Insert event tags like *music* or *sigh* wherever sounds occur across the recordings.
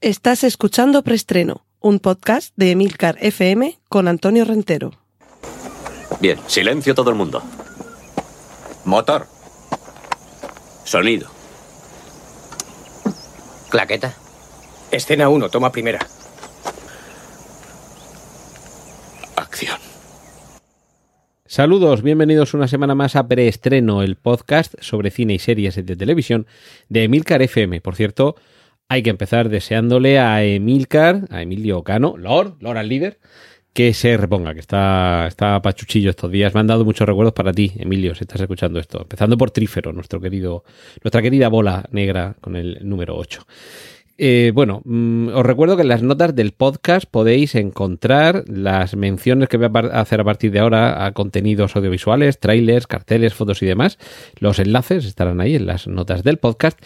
Estás escuchando Preestreno, un podcast de Emilcar FM con Antonio Rentero. Bien, silencio todo el mundo. Motor. Sonido. Claqueta. Escena 1, toma primera. Acción. Saludos, bienvenidos una semana más a Preestreno, el podcast sobre cine y series de televisión de Emilcar FM. Por cierto, hay que empezar deseándole a Emilcar, a Emilio Cano, Lord, Lord al líder, que se reponga, que está, está pachuchillo estos días. Me han dado muchos recuerdos para ti, Emilio, si estás escuchando esto. Empezando por Trífero, nuestro querido, nuestra querida bola negra con el número 8. Eh, bueno, mm, os recuerdo que en las notas del podcast podéis encontrar las menciones que voy a hacer a partir de ahora a contenidos audiovisuales, trailers, carteles, fotos y demás. Los enlaces estarán ahí en las notas del podcast.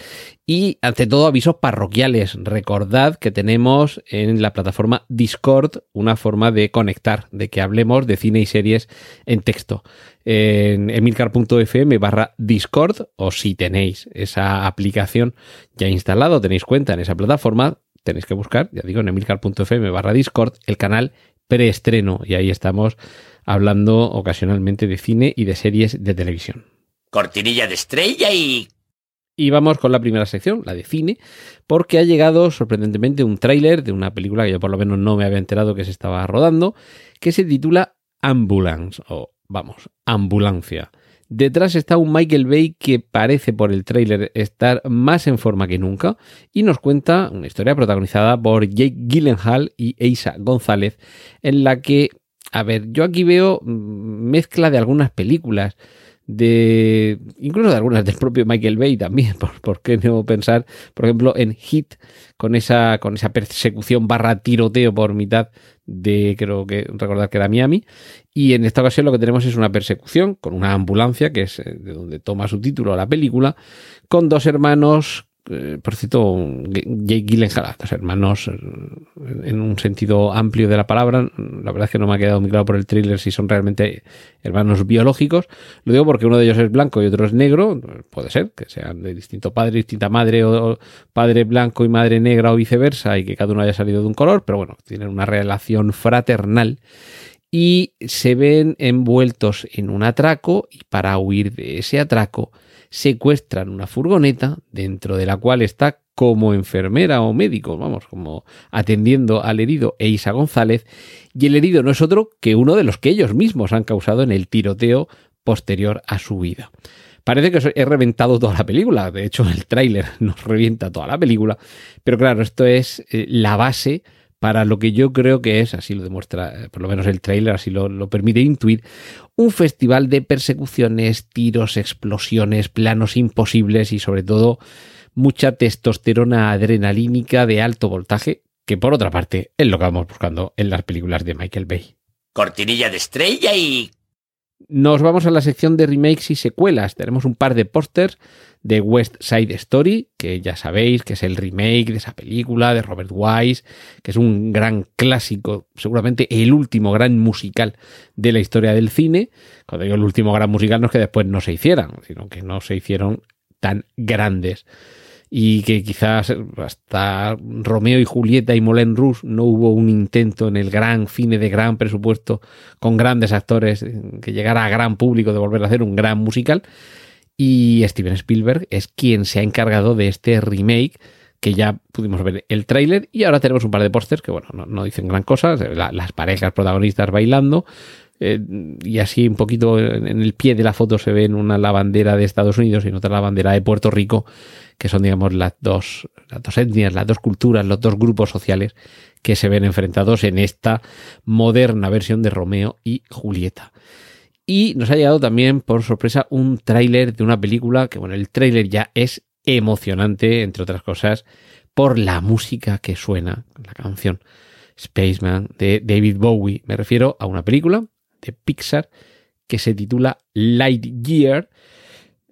Y ante todo, avisos parroquiales. Recordad que tenemos en la plataforma Discord una forma de conectar, de que hablemos de cine y series en texto en emilcar.fm barra Discord o si tenéis esa aplicación ya instalado, tenéis cuenta en esa plataforma, tenéis que buscar, ya digo, en emilcar.fm barra Discord el canal preestreno y ahí estamos hablando ocasionalmente de cine y de series de televisión. Cortinilla de estrella y... Y vamos con la primera sección, la de cine, porque ha llegado sorprendentemente un tráiler de una película que yo por lo menos no me había enterado que se estaba rodando, que se titula Ambulance o vamos, ambulancia. Detrás está un Michael Bay que parece por el tráiler estar más en forma que nunca y nos cuenta una historia protagonizada por Jake Gyllenhaal y Eisa González en la que, a ver, yo aquí veo mm, mezcla de algunas películas de incluso de algunas del propio Michael Bay también, *laughs* por, qué no pensar, por ejemplo, en Hit, con esa, con esa persecución barra tiroteo por mitad de, creo que recordar que era Miami, y en esta ocasión lo que tenemos es una persecución con una ambulancia, que es eh, de donde toma su título la película, con dos hermanos eh, por cierto, Jake Gyllenhaal, hermanos eh, en un sentido amplio de la palabra. La verdad es que no me ha quedado muy claro por el thriller si son realmente hermanos biológicos. Lo digo porque uno de ellos es blanco y otro es negro. Puede ser que sean de distinto padre, distinta madre, o padre blanco y madre negra o viceversa, y que cada uno haya salido de un color, pero bueno, tienen una relación fraternal y se ven envueltos en un atraco y para huir de ese atraco secuestran una furgoneta dentro de la cual está como enfermera o médico, vamos, como atendiendo al herido Eisa González, y el herido no es otro que uno de los que ellos mismos han causado en el tiroteo posterior a su vida. Parece que he reventado toda la película, de hecho el tráiler *laughs* nos revienta toda la película, pero claro, esto es eh, la base para lo que yo creo que es, así lo demuestra, eh, por lo menos el trailer, así lo, permite intuir, un festival de persecuciones, tiros, explosiones, planos imposibles y sobre todo mucha testosterona adrenalínica de alto voltaje, que por otra parte es lo que vamos buscando en las películas de Michael Bay. Cortinilla de estrella y nos vamos a la sección de remakes y secuelas. Tenemos un par de pósters de West Side Story, que ya sabéis que es el remake de esa película de Robert Wise, que es un gran clásico, seguramente el último gran musical de la historia del cine. Cuando digo el último gran musical no es que después no se hicieran, sino que no se hicieron tan grandes y que quizás hasta Romeo y Julieta y Moulin Rouge no hubo un intento en el gran cine de gran presupuesto con grandes actores que llegara a gran público de volver a hacer un gran musical. Y Steven Spielberg es quien se ha encargado de este remake que ya pudimos ver el tráiler y ahora tenemos un par de pósters que bueno no, dicen gran cosa las parejas protagonistas bailando eh, y así un poquito en el pie de la foto se ven una la bandera de Estados Unidos y otra la bandera de Puerto Rico, que son, digamos, las dos, las dos etnias, las dos culturas, los dos grupos sociales que se ven enfrentados en esta moderna versión de Romeo y Julieta. Y nos ha llegado también, por sorpresa, un tráiler de una película que, bueno, el tráiler ya es emocionante, entre otras cosas, por la música que suena, la canción Spaceman de David Bowie. Me refiero a una película de Pixar que se titula Lightyear,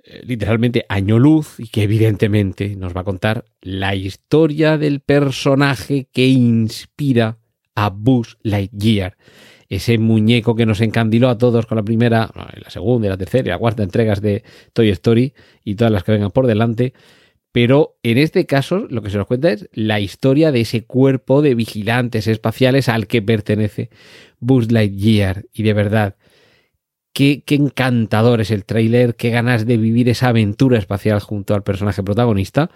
eh, literalmente año luz, y que evidentemente nos va a contar la historia del personaje que inspira a Buzz Lightyear. Ese muñeco que nos encandiló a todos con la primera, la segunda, la tercera y la cuarta entregas de Toy Story y todas las que vengan por delante, Pero en este caso lo que se nos cuenta es la historia de ese cuerpo de vigilantes espaciales al que pertenece Buzz Lightyear. Y de verdad, qué, qué encantador es el tráiler, qué ganas de vivir esa aventura espacial junto al personaje protagonista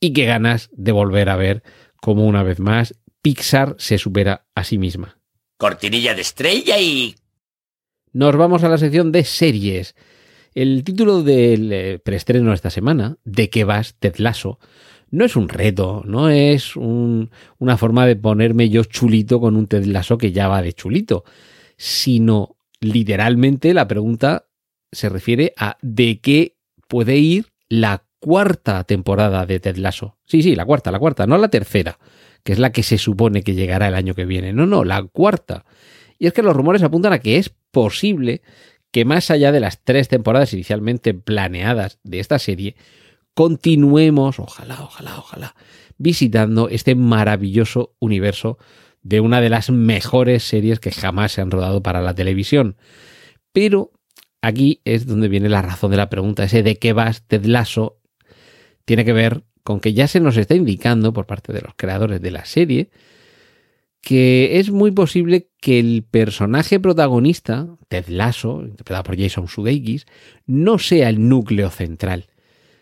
y qué ganas de volver a ver cómo una vez más Pixar se supera a sí misma. Cortinilla de estrella y... Nos vamos a la sección de series. El título del eh, preestreno esta semana, ¿De qué vas, Ted Lasso? No es un reto, no es un- una forma de ponerme yo chulito con un Ted Lasso que ya va de chulito, sino literalmente la pregunta se refiere a de qué puede ir la cuarta temporada de Ted Lasso. Sí, sí, la cuarta, la cuarta, no la tercera, que es la que se supone que llegará el año que viene. No, no, la cuarta. Y es que los rumores apuntan a que es posible que más allá de las tres temporadas inicialmente planeadas de esta serie, continuemos, ojalá, ojalá, ojalá, visitando este maravilloso universo de una de las mejores series que jamás se han rodado para la televisión. Pero aquí es donde viene la razón de la pregunta, ese de qué vas, Ted Lasso, tiene que ver con que ya se nos está indicando por parte de los creadores de la serie que es muy posible que el personaje protagonista, Ted Lasso, interpretado por Jason Sudeikis, no sea el núcleo central.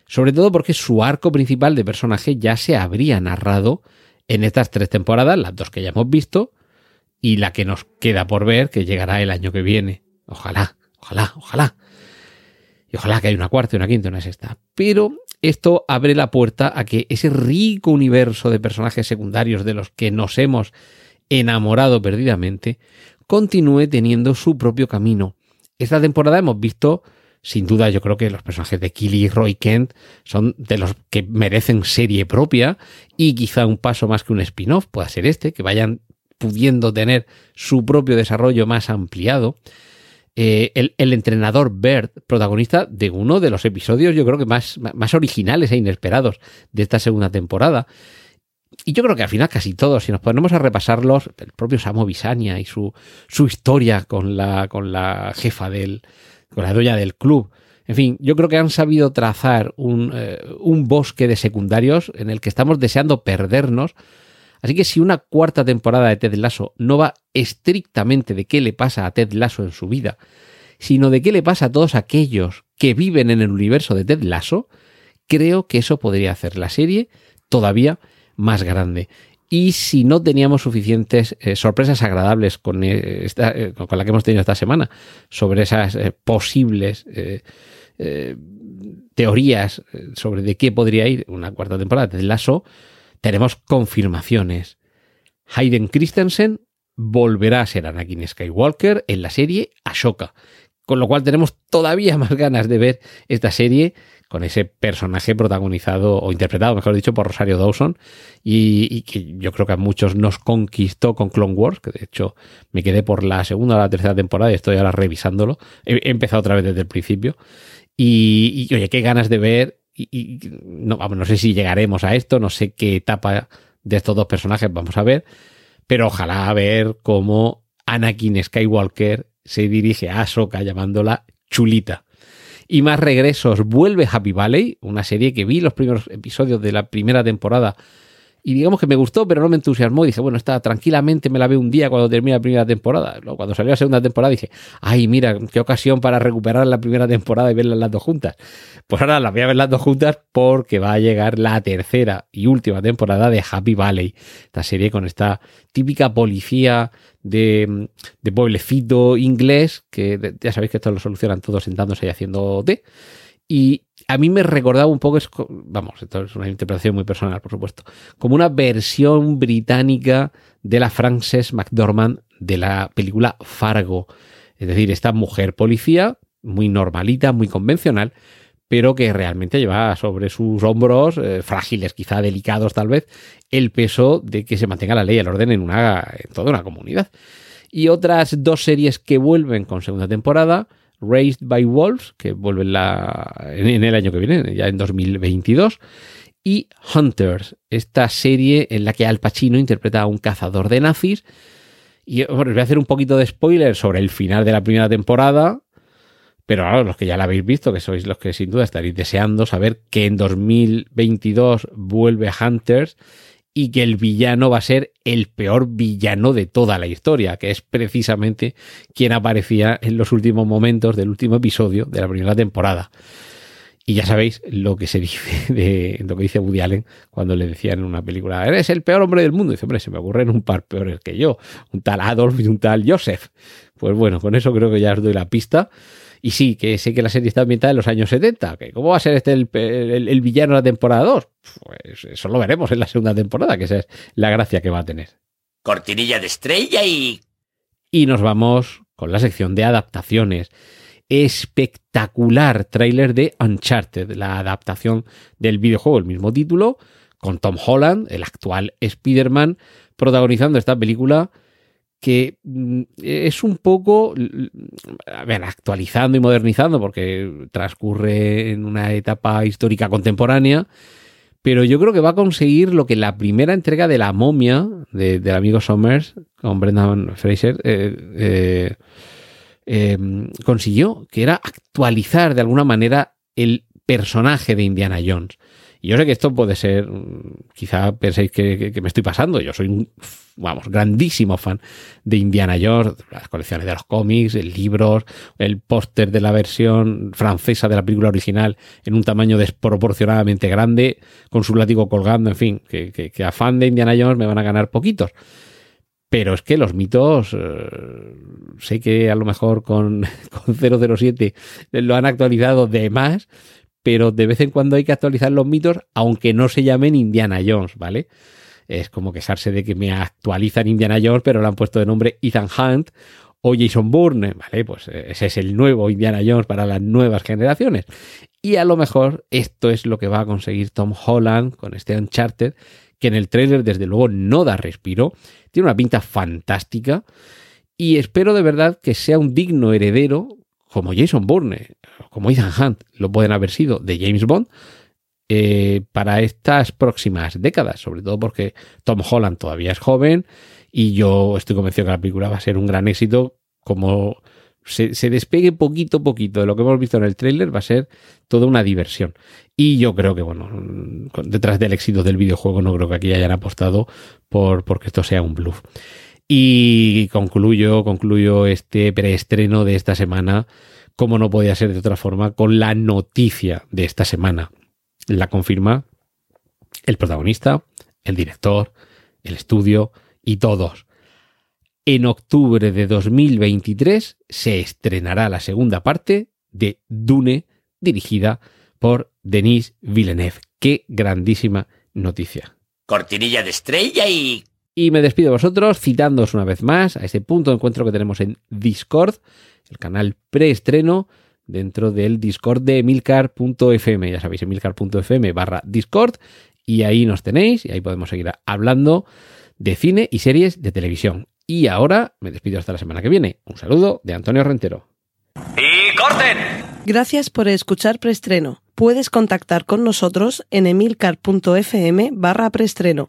Sobre todo porque su arco principal de personaje ya se habría narrado en estas tres temporadas, las dos que ya hemos visto, y la que nos queda por ver, que llegará el año que viene. Ojalá, ojalá, ojalá. Y ojalá que haya una cuarta una quinta una sexta. Pero esto abre la puerta a que ese rico universo de personajes secundarios de los que nos hemos enamorado perdidamente, continúe teniendo su propio camino. Esta temporada hemos visto, sin duda, yo creo que los personajes de Killy y Roy Kent son de los que merecen serie propia y quizá un paso más que un spin-off pueda ser este, que vayan pudiendo tener su propio desarrollo más ampliado. Eh, el, entrenador Bert, protagonista de uno de los episodios, yo creo que más, más originales e inesperados de esta segunda temporada. Y yo creo que al final casi todos, si nos ponemos a repasarlos, el propio Samo Bisania y su, su historia con la, con la jefa del, con la dueña del club. En fin, yo creo que han sabido trazar un, eh, un bosque de secundarios en el que estamos deseando perdernos. Así que si una cuarta temporada de Ted Lasso no va estrictamente de qué le pasa a Ted Lasso en su vida, sino de qué le pasa a todos aquellos que viven en el universo de Ted Lasso, creo que eso podría hacer la serie todavía más grande. Y si no teníamos suficientes eh, sorpresas agradables con, eh, esta, eh, con, la que hemos tenido esta semana sobre esas posibles teorías sobre de qué podría ir una cuarta temporada de Lasso, tenemos confirmaciones. Hayden Christensen volverá a ser Anakin Skywalker en la serie Ashoka. Con lo cual tenemos todavía *laughs* más ganas de ver esta serie con ese personaje protagonizado o interpretado, mejor dicho, por Rosario Dawson y, que yo creo que a muchos nos conquistó con Clone Wars, que de hecho me quedé por la segunda o la tercera temporada y estoy ahora revisándolo. He, empezado otra vez desde el principio y, oye, qué ganas de ver y no, vamos, no sé si llegaremos a esto, no sé qué etapa de estos dos personajes vamos a ver, pero ojalá ver cómo Anakin Skywalker se dirige a Ahsoka llamándola chulita. Y más regresos, vuelve Happy Valley, una serie que vi los primeros episodios de la primera temporada y digamos que me gustó, pero no me entusiasmó. Dije, bueno, está tranquilamente me la veo un día cuando termine la primera temporada. Cuando salió la segunda temporada dije, ay, mira, qué ocasión para recuperar la primera temporada y verlas las dos juntas. Pues ahora las voy a ver las dos juntas porque va a llegar la tercera y última temporada de Happy Valley. Esta serie con esta típica policía de, de pueblecito inglés, que ya sabéis que esto lo solucionan todos sentándose y haciendo té. Y a mí me recordaba un poco, vamos, esto es una interpretación muy personal, por supuesto, como una versión británica de la Frances McDormand de la película Fargo. Es decir, esta mujer policía, muy normalita, muy convencional, pero que realmente lleva sobre sus hombros, eh, frágiles, quizá delicados tal vez, el peso de que se mantenga la ley y el orden en, una, en toda una comunidad. Y otras dos series que vuelven con segunda temporada, Raised by Wolves, que vuelve en, la, en, el año que viene, ya en 2022, y Hunters, esta serie en la que Al Pacino interpreta a un cazador de nazis. Y bueno, os voy a hacer un poquito de spoiler sobre el final de la primera temporada, Pero los que ya la habéis visto, que sois los que sin duda estaréis deseando saber que en 2022 vuelve Hunters y que el villano va a ser el peor villano de toda la historia, que es precisamente quien aparecía en los últimos momentos del último episodio de la primera temporada. Y ya sabéis lo que se dice *laughs* de lo que dice Woody Allen cuando le decían en una película, eres el peor hombre del mundo. Y dice, hombre, se me ocurren un par peores que yo, un tal Adolf y un tal Joseph. Pues bueno, con eso creo que ya os doy la pista. Y sí, que sé que la serie está ambientada en los años 70. Que ¿Cómo va a ser este el, el, el villano de la temporada 2? Pues eso lo veremos en la segunda temporada, que esa es la gracia que va a tener. Cortinilla de estrella y... Y nos vamos con la sección de adaptaciones. Espectacular tráiler de Uncharted, la adaptación del videojuego, el mismo título, con Tom Holland, el actual Spider-Man, protagonizando esta película que mm, es un poco, a ver, actualizando y modernizando, porque transcurre en una etapa histórica contemporánea, pero yo creo que va a conseguir lo que la primera entrega de La momia de, del amigo Somers con Brendan Fraser eh, eh, eh, consiguió, que era actualizar de alguna manera el personaje de Indiana Jones. Y yo sé que esto puede ser, quizá penséis que, me estoy pasando, yo soy un, vamos, grandísimo fan de Indiana Jones, las colecciones de los cómics, libros, el póster de la versión francesa de la película original en un tamaño desproporcionadamente grande, con su látigo colgando, en fin, que, que, que a fan de Indiana Jones me van a ganar poquitos. Pero es que los mitos, eh, sé que a lo mejor con, *laughs* con 007 lo han actualizado de más, pero de vez en cuando hay que actualizar los mitos, aunque no se llamen Indiana Jones, ¿vale? Es como quejarse de que me actualizan Indiana Jones, pero le han puesto de nombre Ethan Hunt o Jason Bourne, ¿vale? Pues ese es el nuevo Indiana Jones para las nuevas generaciones. Y a lo mejor esto es lo que va a conseguir Tom Holland con este Uncharted, que en el trailer desde luego no da respiro, tiene una pinta fantástica y espero de verdad que sea un digno heredero como Jason Bourne, como Ethan Hunt lo pueden haber sido de James Bond, eh, para estas próximas décadas, sobre todo porque Tom Holland todavía es joven y yo estoy convencido que la película va a ser un gran éxito como se, despegue poquito a poquito de lo que hemos visto en el tráiler, va a ser toda una diversión. Y yo creo que, bueno, detrás del éxito del videojuego no creo que aquí hayan apostado por porque esto sea un bluff. Y concluyo, concluyo este preestreno de esta semana, como no podía ser de otra forma, con la noticia de esta semana. La confirma el protagonista, el director, el estudio y todos. En octubre de 2023 se estrenará la segunda parte de Dune, dirigida por Denis Villeneuve. Qué grandísima noticia. Cortinilla de estrella y y me despido de vosotros citándoos una vez más a ese punto de encuentro que tenemos en Discord, el canal preestreno dentro del Discord de emilcar.fm. Ya sabéis, emilcar.fm barra Discord. Y ahí nos tenéis y ahí podemos seguir hablando de cine y series de televisión. Y ahora me despido hasta la semana que viene. Un saludo de Antonio Rentero. ¡Y corten! Gracias por escuchar preestreno. Puedes contactar con nosotros en emilcar.fm barra preestreno